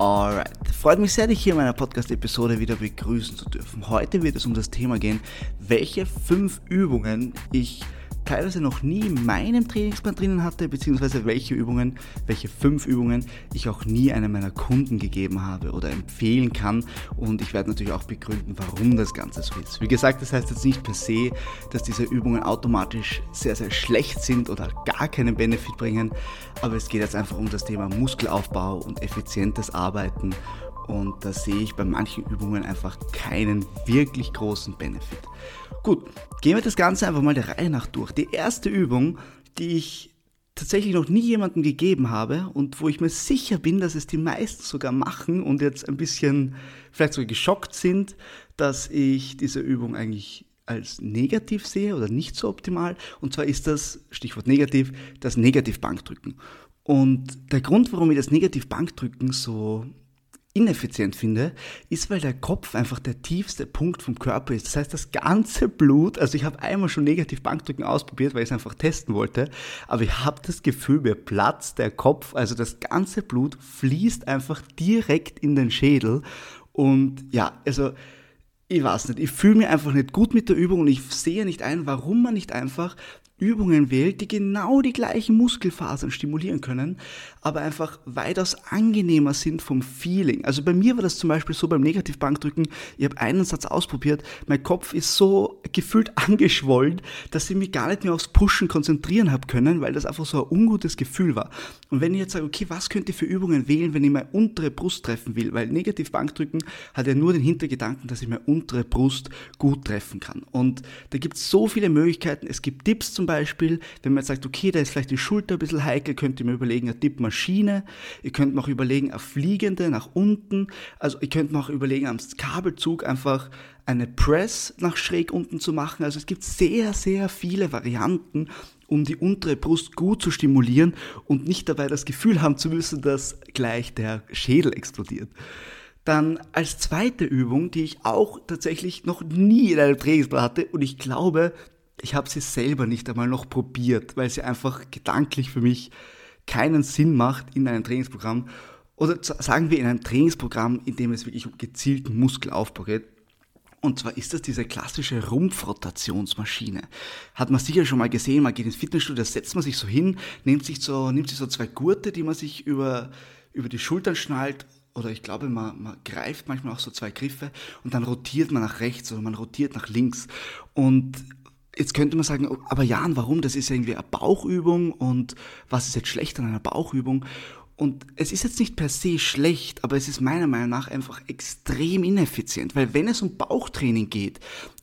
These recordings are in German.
Alright, freut mich sehr, dich hier in meiner Podcast-Episode wieder begrüßen zu dürfen. Heute wird es um das Thema gehen, welche fünf Übungen ich teilweise noch nie in meinem Trainingsplan drinnen hatte, beziehungsweise welche Übungen, welche fünf Übungen ich auch nie einem meiner Kunden gegeben habe oder empfehlen kann. Und ich werde natürlich auch begründen, warum das Ganze so ist. Wie gesagt, das heißt jetzt nicht per se, dass diese Übungen automatisch sehr, sehr schlecht sind oder gar keinen Benefit bringen, aber es geht jetzt einfach um das Thema Muskelaufbau und effizientes Arbeiten und da sehe ich bei manchen Übungen einfach keinen wirklich großen Benefit. Gut, gehen wir das Ganze einfach mal der Reihe nach durch. Die erste Übung, die ich tatsächlich noch nie jemandem gegeben habe und wo ich mir sicher bin, dass es die meisten sogar machen und jetzt ein bisschen vielleicht sogar geschockt sind, dass ich diese Übung eigentlich als negativ sehe oder nicht so optimal. Und zwar ist das, Stichwort negativ, das Negativbankdrücken. Und der Grund, warum ich das Negativbankdrücken so ineffizient finde, ist, weil der Kopf einfach der tiefste Punkt vom Körper ist. Das heißt, das ganze Blut, also ich habe einmal schon negativ Bankdrücken ausprobiert, weil ich es einfach testen wollte, aber ich habe das Gefühl, mir platzt der Kopf, also das ganze Blut fließt einfach direkt in den Schädel und ja, also ich weiß nicht, ich fühle mich einfach nicht gut mit der Übung und ich sehe nicht ein, warum man nicht einfach Übungen wählt, die genau die gleichen Muskelfasern stimulieren können, aber einfach weitaus angenehmer sind vom Feeling. Also bei mir war das zum Beispiel so beim Negativbankdrücken, ich habe einen Satz ausprobiert, mein Kopf ist so gefühlt angeschwollen, dass ich mich gar nicht mehr aufs Pushen konzentrieren habe können, weil das einfach so ein ungutes Gefühl war. Und wenn ich jetzt sage, okay, was könnt ihr für Übungen wählen, wenn ich meine untere Brust treffen will, weil Negativbankdrücken hat ja nur den Hintergedanken, dass ich meine untere Brust gut treffen kann. Und da gibt es so viele Möglichkeiten. Es gibt Tipps zum Beispiel, wenn man jetzt sagt, okay, da ist vielleicht die Schulter ein bisschen heikel, könnt ihr mir überlegen, eine Tippmaschine. Ihr könnt mir auch überlegen, eine fliegende nach unten. Also ihr könnt mir auch überlegen, am Kabelzug einfach eine Press nach schräg unten zu machen. Also es gibt sehr, sehr viele Varianten, um die untere Brust gut zu stimulieren und nicht dabei das Gefühl haben zu müssen, dass gleich der Schädel explodiert. Dann als zweite Übung, die ich auch tatsächlich noch nie in einem Trainingsplan hatte und ich glaube, ich habe sie selber nicht einmal noch probiert, weil sie einfach gedanklich für mich keinen Sinn macht in einem Trainingsprogramm. Oder sagen wir in einem Trainingsprogramm, in dem es wirklich um gezielten Muskelaufbau geht. Und zwar ist das diese klassische Rumpfrotationsmaschine. Hat man sicher schon mal gesehen, man geht ins Fitnessstudio, da setzt man sich so hin, nimmt sich so, nimmt sich so zwei Gurte, die man sich über, über die Schultern schnallt oder ich glaube, man, man greift manchmal auch so zwei Griffe und dann rotiert man nach rechts oder man rotiert nach links. Und Jetzt könnte man sagen, aber Jan, warum? Das ist irgendwie eine Bauchübung und was ist jetzt schlecht an einer Bauchübung? Und es ist jetzt nicht per se schlecht, aber es ist meiner Meinung nach einfach extrem ineffizient, weil wenn es um Bauchtraining geht,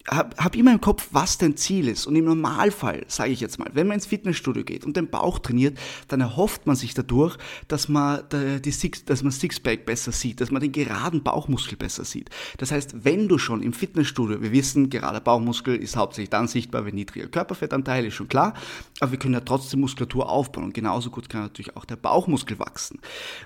hab, hab immer im Kopf, was dein Ziel ist. Und im Normalfall, sage ich jetzt mal, wenn man ins Fitnessstudio geht und den Bauch trainiert, dann erhofft man sich dadurch, dass man die Six, dass man Sixpack besser sieht, dass man den geraden Bauchmuskel besser sieht. Das heißt, wenn du schon im Fitnessstudio, wir wissen, gerader Bauchmuskel ist hauptsächlich dann sichtbar, wenn niedriger Körperfettanteil ist schon klar, aber wir können ja trotzdem Muskulatur aufbauen und genauso gut kann natürlich auch der Bauchmuskel wachsen.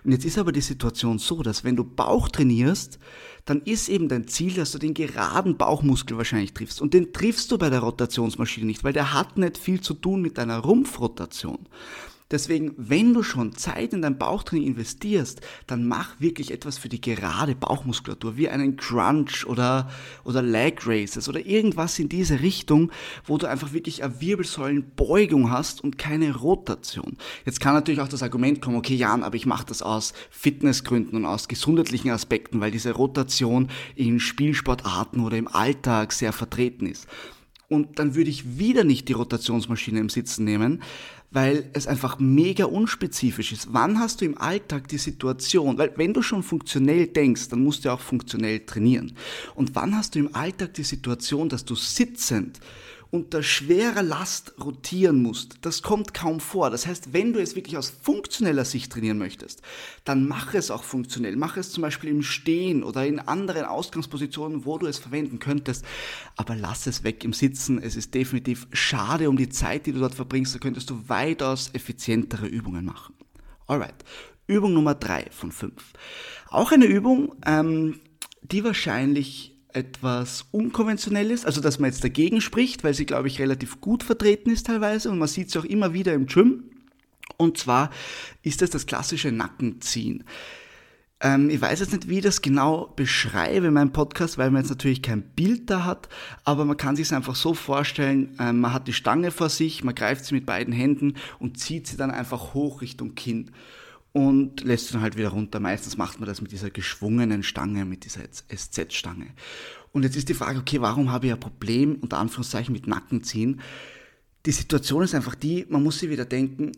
Und jetzt ist aber die Situation so, dass wenn du Bauch trainierst, dann ist eben dein Ziel, dass du den geraden Bauchmuskel wahrscheinlich triffst. Und den triffst du bei der Rotationsmaschine nicht, weil der hat nicht viel zu tun mit deiner Rumpfrotation. Deswegen, wenn du schon Zeit in dein Bauchtraining investierst, dann mach wirklich etwas für die gerade Bauchmuskulatur, wie einen Crunch oder, oder Leg Races oder irgendwas in diese Richtung, wo du einfach wirklich eine Wirbelsäulenbeugung hast und keine Rotation. Jetzt kann natürlich auch das Argument kommen, okay Jan, aber ich mache das aus Fitnessgründen und aus gesundheitlichen Aspekten, weil diese Rotation in Spielsportarten oder im Alltag sehr vertreten ist. Und dann würde ich wieder nicht die Rotationsmaschine im Sitzen nehmen, weil es einfach mega unspezifisch ist. Wann hast du im Alltag die Situation? Weil wenn du schon funktionell denkst, dann musst du auch funktionell trainieren. Und wann hast du im Alltag die Situation, dass du sitzend unter schwerer Last rotieren musst, das kommt kaum vor. Das heißt, wenn du es wirklich aus funktioneller Sicht trainieren möchtest, dann mach es auch funktionell. Mach es zum Beispiel im Stehen oder in anderen Ausgangspositionen, wo du es verwenden könntest. Aber lass es weg im Sitzen. Es ist definitiv schade um die Zeit, die du dort verbringst. Da könntest du weitaus effizientere Übungen machen. Alright. Übung Nummer drei von fünf. Auch eine Übung, ähm, die wahrscheinlich etwas unkonventionell ist, also dass man jetzt dagegen spricht, weil sie, glaube ich, relativ gut vertreten ist teilweise und man sieht sie auch immer wieder im Gym. Und zwar ist es das klassische Nackenziehen. Ähm, ich weiß jetzt nicht, wie ich das genau beschreibe in meinem Podcast, weil man jetzt natürlich kein Bild da hat, aber man kann sich es einfach so vorstellen, ähm, man hat die Stange vor sich, man greift sie mit beiden Händen und zieht sie dann einfach hoch Richtung Kinn und lässt sie dann halt wieder runter. Meistens macht man das mit dieser geschwungenen Stange, mit dieser SZ-Stange. Und jetzt ist die Frage, okay, warum habe ich ein Problem, unter Anführungszeichen, mit Nackenziehen? Die Situation ist einfach die, man muss sich wieder denken,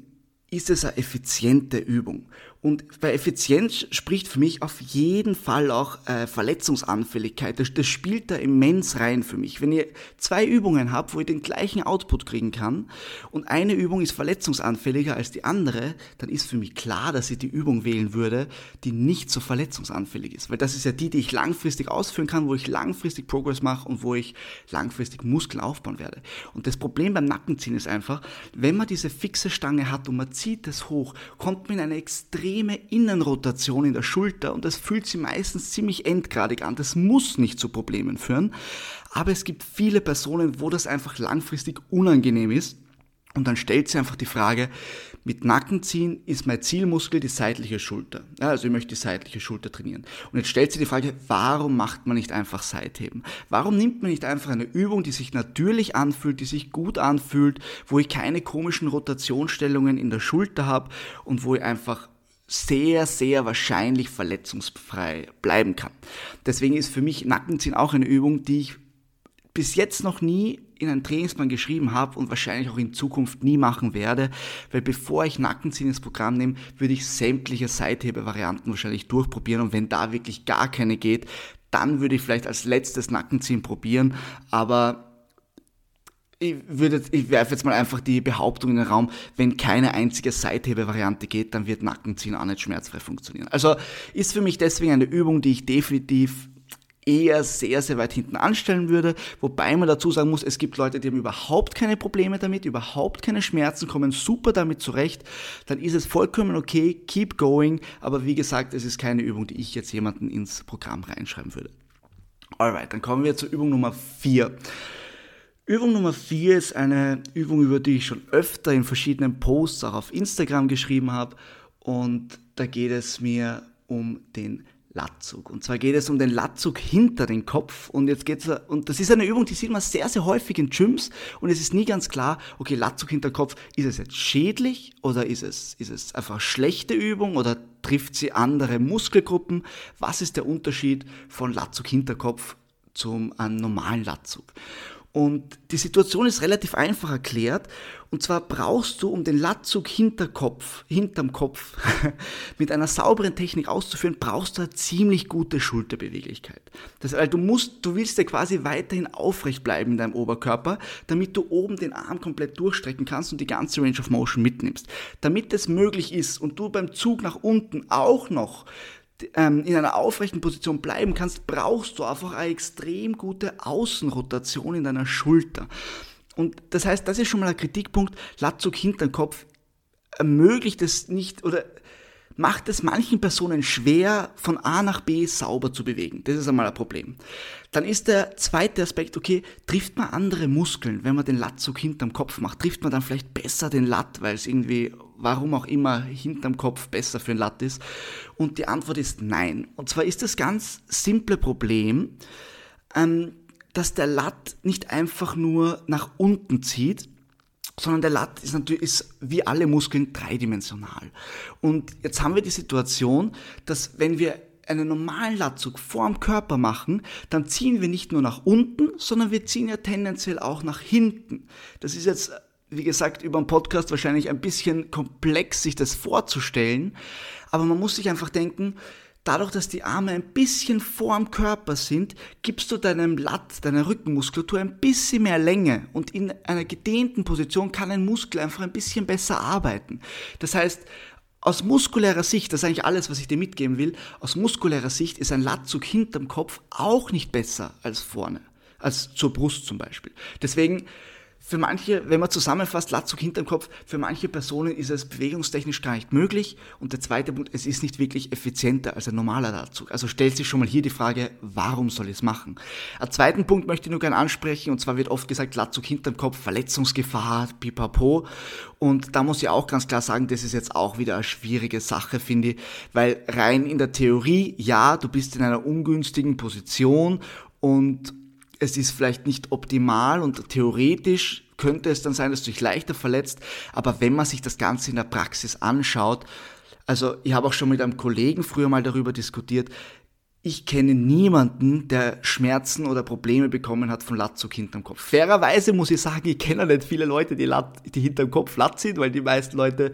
ist es eine effiziente Übung. Und bei Effizienz spricht für mich auf jeden Fall auch äh, Verletzungsanfälligkeit. Das, das spielt da immens rein für mich. Wenn ihr zwei Übungen habt, wo ihr den gleichen Output kriegen kann und eine Übung ist verletzungsanfälliger als die andere, dann ist für mich klar, dass ich die Übung wählen würde, die nicht so verletzungsanfällig ist. Weil das ist ja die, die ich langfristig ausführen kann, wo ich langfristig Progress mache und wo ich langfristig Muskeln aufbauen werde. Und das Problem beim Nackenziehen ist einfach, wenn man diese fixe Stange hat und man zieht es hoch, kommt man in eine extrem extreme Innenrotation in der Schulter und das fühlt sich meistens ziemlich endgradig an. Das muss nicht zu Problemen führen, aber es gibt viele Personen, wo das einfach langfristig unangenehm ist. Und dann stellt sich einfach die Frage, mit Nackenziehen ist mein Zielmuskel die seitliche Schulter. Ja, also ich möchte die seitliche Schulter trainieren. Und jetzt stellt sich die Frage, warum macht man nicht einfach Seitheben? Warum nimmt man nicht einfach eine Übung, die sich natürlich anfühlt, die sich gut anfühlt, wo ich keine komischen Rotationsstellungen in der Schulter habe und wo ich einfach sehr, sehr wahrscheinlich verletzungsfrei bleiben kann. Deswegen ist für mich Nackenziehen auch eine Übung, die ich bis jetzt noch nie in einen Trainingsplan geschrieben habe und wahrscheinlich auch in Zukunft nie machen werde, weil bevor ich Nackenziehen ins Programm nehme, würde ich sämtliche Seithebe-Varianten wahrscheinlich durchprobieren und wenn da wirklich gar keine geht, dann würde ich vielleicht als letztes Nackenziehen probieren, aber ich, würde, ich werfe jetzt mal einfach die Behauptung in den Raum, wenn keine einzige Seithebe-Variante geht, dann wird Nackenziehen auch nicht schmerzfrei funktionieren. Also ist für mich deswegen eine Übung, die ich definitiv eher sehr, sehr weit hinten anstellen würde, wobei man dazu sagen muss, es gibt Leute, die haben überhaupt keine Probleme damit, überhaupt keine Schmerzen, kommen super damit zurecht, dann ist es vollkommen okay, keep going, aber wie gesagt, es ist keine Übung, die ich jetzt jemanden ins Programm reinschreiben würde. Alright, dann kommen wir zur Übung Nummer 4. Übung Nummer 4 ist eine Übung, über die ich schon öfter in verschiedenen Posts auch auf Instagram geschrieben habe. Und da geht es mir um den Latzug. Und zwar geht es um den Latzug hinter den Kopf. Und jetzt geht's, und das ist eine Übung, die sieht man sehr, sehr häufig in Gyms. Und es ist nie ganz klar, okay, Latzug hinter Kopf, ist es jetzt schädlich oder ist es, ist es einfach schlechte Übung oder trifft sie andere Muskelgruppen? Was ist der Unterschied von Latzug hinter Kopf zum einem normalen Latzug? Und die Situation ist relativ einfach erklärt. Und zwar brauchst du, um den Latzug hinter Kopf, hinterm Kopf mit einer sauberen Technik auszuführen, brauchst du eine ziemlich gute Schulterbeweglichkeit. Das, weil du musst, du willst ja quasi weiterhin aufrecht bleiben in deinem Oberkörper, damit du oben den Arm komplett durchstrecken kannst und die ganze Range of Motion mitnimmst. Damit das möglich ist und du beim Zug nach unten auch noch in einer aufrechten Position bleiben kannst, brauchst du einfach eine extrem gute Außenrotation in deiner Schulter. Und das heißt, das ist schon mal ein Kritikpunkt. Latzug hinterm Kopf ermöglicht es nicht oder macht es manchen Personen schwer, von A nach B sauber zu bewegen. Das ist einmal ein Problem. Dann ist der zweite Aspekt, okay, trifft man andere Muskeln, wenn man den Latzug hinterm Kopf macht? Trifft man dann vielleicht besser den Latt, weil es irgendwie, warum auch immer, hinterm Kopf besser für den Latt? Und die Antwort ist nein. Und zwar ist das ganz simple Problem, ähm, dass der Latt nicht einfach nur nach unten zieht, sondern der Lat ist natürlich ist wie alle Muskeln dreidimensional. Und jetzt haben wir die Situation, dass wenn wir einen normalen Latzug vorm Körper machen, dann ziehen wir nicht nur nach unten, sondern wir ziehen ja tendenziell auch nach hinten. Das ist jetzt, wie gesagt, über den Podcast wahrscheinlich ein bisschen komplex, sich das vorzustellen, aber man muss sich einfach denken, Dadurch, dass die Arme ein bisschen vorm Körper sind, gibst du deinem Latt, deiner Rückenmuskulatur ein bisschen mehr Länge und in einer gedehnten Position kann ein Muskel einfach ein bisschen besser arbeiten. Das heißt, aus muskulärer Sicht, das ist eigentlich alles, was ich dir mitgeben will, aus muskulärer Sicht ist ein Lattzug hinterm Kopf auch nicht besser als vorne, als zur Brust zum Beispiel. Deswegen für manche, wenn man zusammenfasst, Latzug hinterm Kopf, für manche Personen ist es bewegungstechnisch gar nicht möglich. Und der zweite Punkt, es ist nicht wirklich effizienter als ein normaler Latzug. Also stellt sich schon mal hier die Frage, warum soll ich es machen? Einen zweiten Punkt möchte ich nur gerne ansprechen, und zwar wird oft gesagt, Latzug hinterm Kopf, Verletzungsgefahr, pipapo. Und da muss ich auch ganz klar sagen, das ist jetzt auch wieder eine schwierige Sache, finde ich, weil rein in der Theorie, ja, du bist in einer ungünstigen Position und es ist vielleicht nicht optimal und theoretisch könnte es dann sein, dass du dich leichter verletzt, aber wenn man sich das Ganze in der Praxis anschaut, also ich habe auch schon mit einem Kollegen früher mal darüber diskutiert, ich kenne niemanden, der Schmerzen oder Probleme bekommen hat von Latzug hinterm Kopf. Fairerweise muss ich sagen, ich kenne nicht viele Leute, die, Lat die hinterm Kopf Latz sind, weil die meisten Leute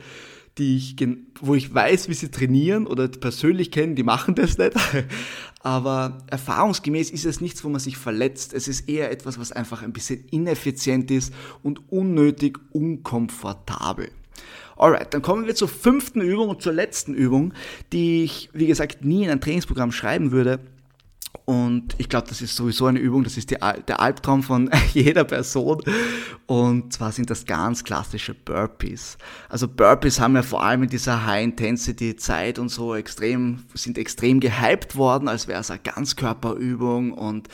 die ich, wo ich weiß, wie sie trainieren oder persönlich kennen, die machen das nicht. Aber erfahrungsgemäß ist es nichts, wo man sich verletzt. Es ist eher etwas, was einfach ein bisschen ineffizient ist und unnötig unkomfortabel. Alright, dann kommen wir zur fünften Übung und zur letzten Übung, die ich, wie gesagt, nie in ein Trainingsprogramm schreiben würde und ich glaube, das ist sowieso eine Übung, das ist die, der Albtraum von jeder Person. Und zwar sind das ganz klassische Burpees. Also Burpees haben ja vor allem in dieser High-Intensity-Zeit und so extrem, sind extrem gehypt worden, als wäre es eine Ganzkörperübung und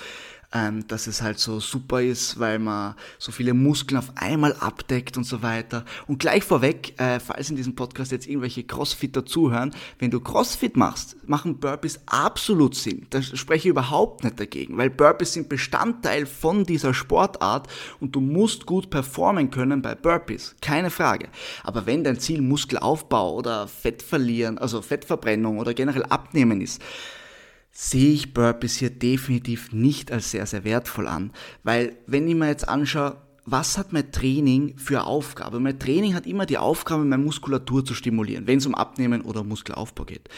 ähm, dass es halt so super ist, weil man so viele Muskeln auf einmal abdeckt und so weiter. Und gleich vorweg, äh, falls in diesem Podcast jetzt irgendwelche Crossfitter zuhören, wenn du Crossfit machst, machen Burpees absolut Sinn. Da spreche ich überhaupt nicht dagegen, weil Burpees sind Bestandteil von dieser Sportart und du musst gut performen können bei Burpees. Keine Frage. Aber wenn dein Ziel Muskelaufbau oder Fett verlieren, also Fettverbrennung oder generell Abnehmen ist, sehe ich Burpees hier definitiv nicht als sehr, sehr wertvoll an. Weil wenn ich mir jetzt anschaue, was hat mein Training für Aufgabe? Mein Training hat immer die Aufgabe, meine Muskulatur zu stimulieren, wenn es um Abnehmen oder Muskelaufbau geht.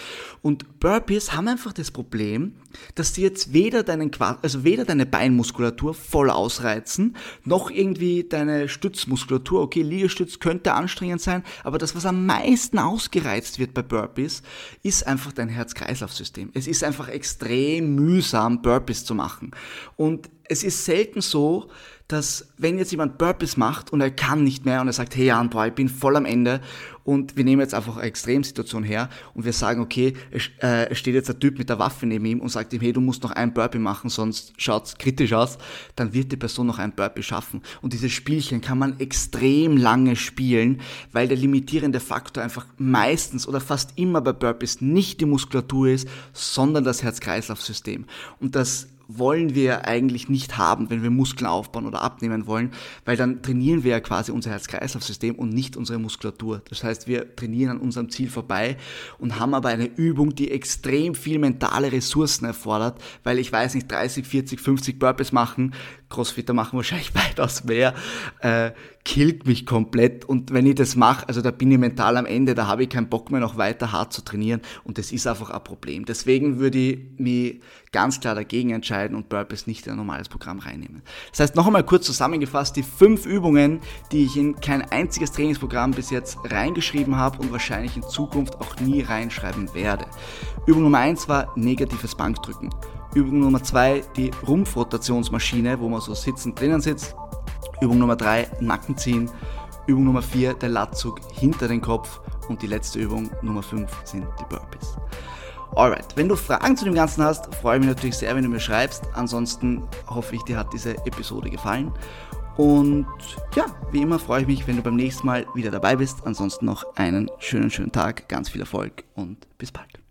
Und Burpees haben einfach das Problem, dass sie jetzt weder deinen also weder deine Beinmuskulatur voll ausreizen, noch irgendwie deine Stützmuskulatur. Okay, Liegestütz könnte anstrengend sein, aber das, was am meisten ausgereizt wird bei Burpees, ist einfach dein Herz-Kreislauf-System. Es ist einfach extrem mühsam, Burpees zu machen. Und es ist selten so, dass wenn jetzt jemand Burpees macht und er kann nicht mehr und er sagt, hey Jan, boah, ich bin voll am Ende und wir nehmen jetzt einfach eine Extremsituation her und wir sagen, okay, es, äh, steht jetzt ein Typ mit der Waffe neben ihm und sagt ihm, hey, du musst noch ein Burpee machen, sonst schaut's kritisch aus, dann wird die Person noch ein Burpee schaffen. Und dieses Spielchen kann man extrem lange spielen, weil der limitierende Faktor einfach meistens oder fast immer bei Burpees nicht die Muskulatur ist, sondern das Herz-Kreislauf-System. Und das wollen wir eigentlich nicht haben, wenn wir Muskeln aufbauen oder abnehmen wollen, weil dann trainieren wir ja quasi unser Herz-Kreislauf-System und nicht unsere Muskulatur. Das heißt, wir trainieren an unserem Ziel vorbei und haben aber eine Übung, die extrem viel mentale Ressourcen erfordert, weil ich weiß nicht, 30, 40, 50 Burpees machen, Crossfitter machen wahrscheinlich weitaus mehr, äh, killt mich komplett. Und wenn ich das mache, also da bin ich mental am Ende, da habe ich keinen Bock mehr noch weiter hart zu trainieren und das ist einfach ein Problem. Deswegen würde ich mich ganz klar dagegen entscheiden und Burpees nicht in ein normales Programm reinnehmen. Das heißt, noch einmal kurz zusammengefasst, die fünf Übungen, die ich in kein einziges Trainingsprogramm bis jetzt reingeschrieben habe und wahrscheinlich in Zukunft auch nie reinschreiben werde. Übung Nummer eins war negatives Bankdrücken. Übung Nummer zwei, die Rumpfrotationsmaschine, wo man so sitzend drinnen sitzt. Übung Nummer drei, Nacken ziehen. Übung Nummer vier, der Latzug hinter den Kopf. Und die letzte Übung, Nummer fünf, sind die Burpees. Alright, wenn du Fragen zu dem Ganzen hast, freue ich mich natürlich sehr, wenn du mir schreibst. Ansonsten hoffe ich, dir hat diese Episode gefallen. Und ja, wie immer freue ich mich, wenn du beim nächsten Mal wieder dabei bist. Ansonsten noch einen schönen, schönen Tag, ganz viel Erfolg und bis bald.